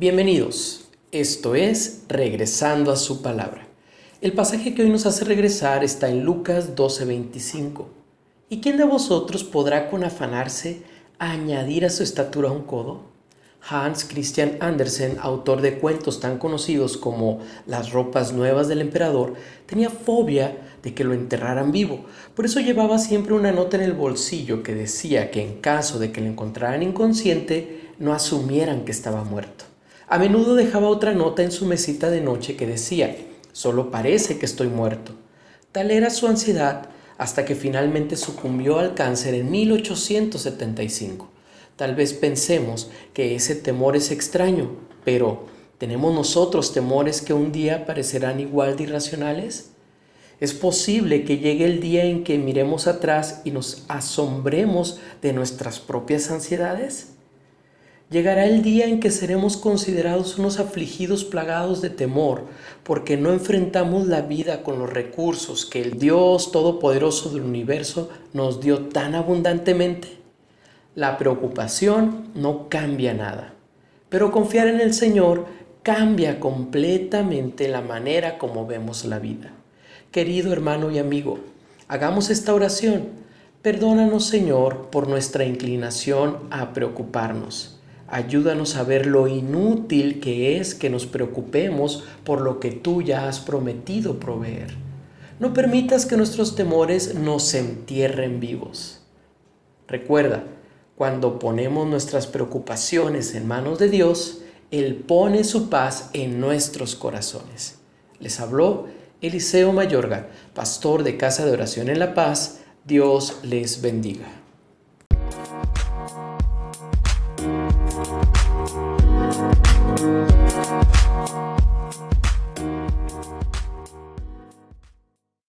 Bienvenidos, esto es Regresando a su palabra. El pasaje que hoy nos hace regresar está en Lucas 12:25. ¿Y quién de vosotros podrá con afanarse añadir a su estatura un codo? Hans Christian Andersen, autor de cuentos tan conocidos como Las ropas nuevas del emperador, tenía fobia de que lo enterraran vivo. Por eso llevaba siempre una nota en el bolsillo que decía que en caso de que lo encontraran inconsciente, no asumieran que estaba muerto. A menudo dejaba otra nota en su mesita de noche que decía, solo parece que estoy muerto. Tal era su ansiedad hasta que finalmente sucumbió al cáncer en 1875. Tal vez pensemos que ese temor es extraño, pero ¿tenemos nosotros temores que un día parecerán igual de irracionales? Es posible que llegue el día en que miremos atrás y nos asombremos de nuestras propias ansiedades. Llegará el día en que seremos considerados unos afligidos plagados de temor, porque no enfrentamos la vida con los recursos que el Dios Todopoderoso del universo nos dio tan abundantemente. La preocupación no cambia nada, pero confiar en el Señor cambia completamente la manera como vemos la vida. Querido hermano y amigo, hagamos esta oración. Perdónanos, Señor, por nuestra inclinación a preocuparnos. Ayúdanos a ver lo inútil que es que nos preocupemos por lo que tú ya has prometido proveer. No permitas que nuestros temores nos entierren vivos. Recuerda, cuando ponemos nuestras preocupaciones en manos de Dios, Él pone su paz en nuestros corazones. Les habló Eliseo Mayorga, pastor de Casa de Oración en La Paz. Dios les bendiga. Thank you.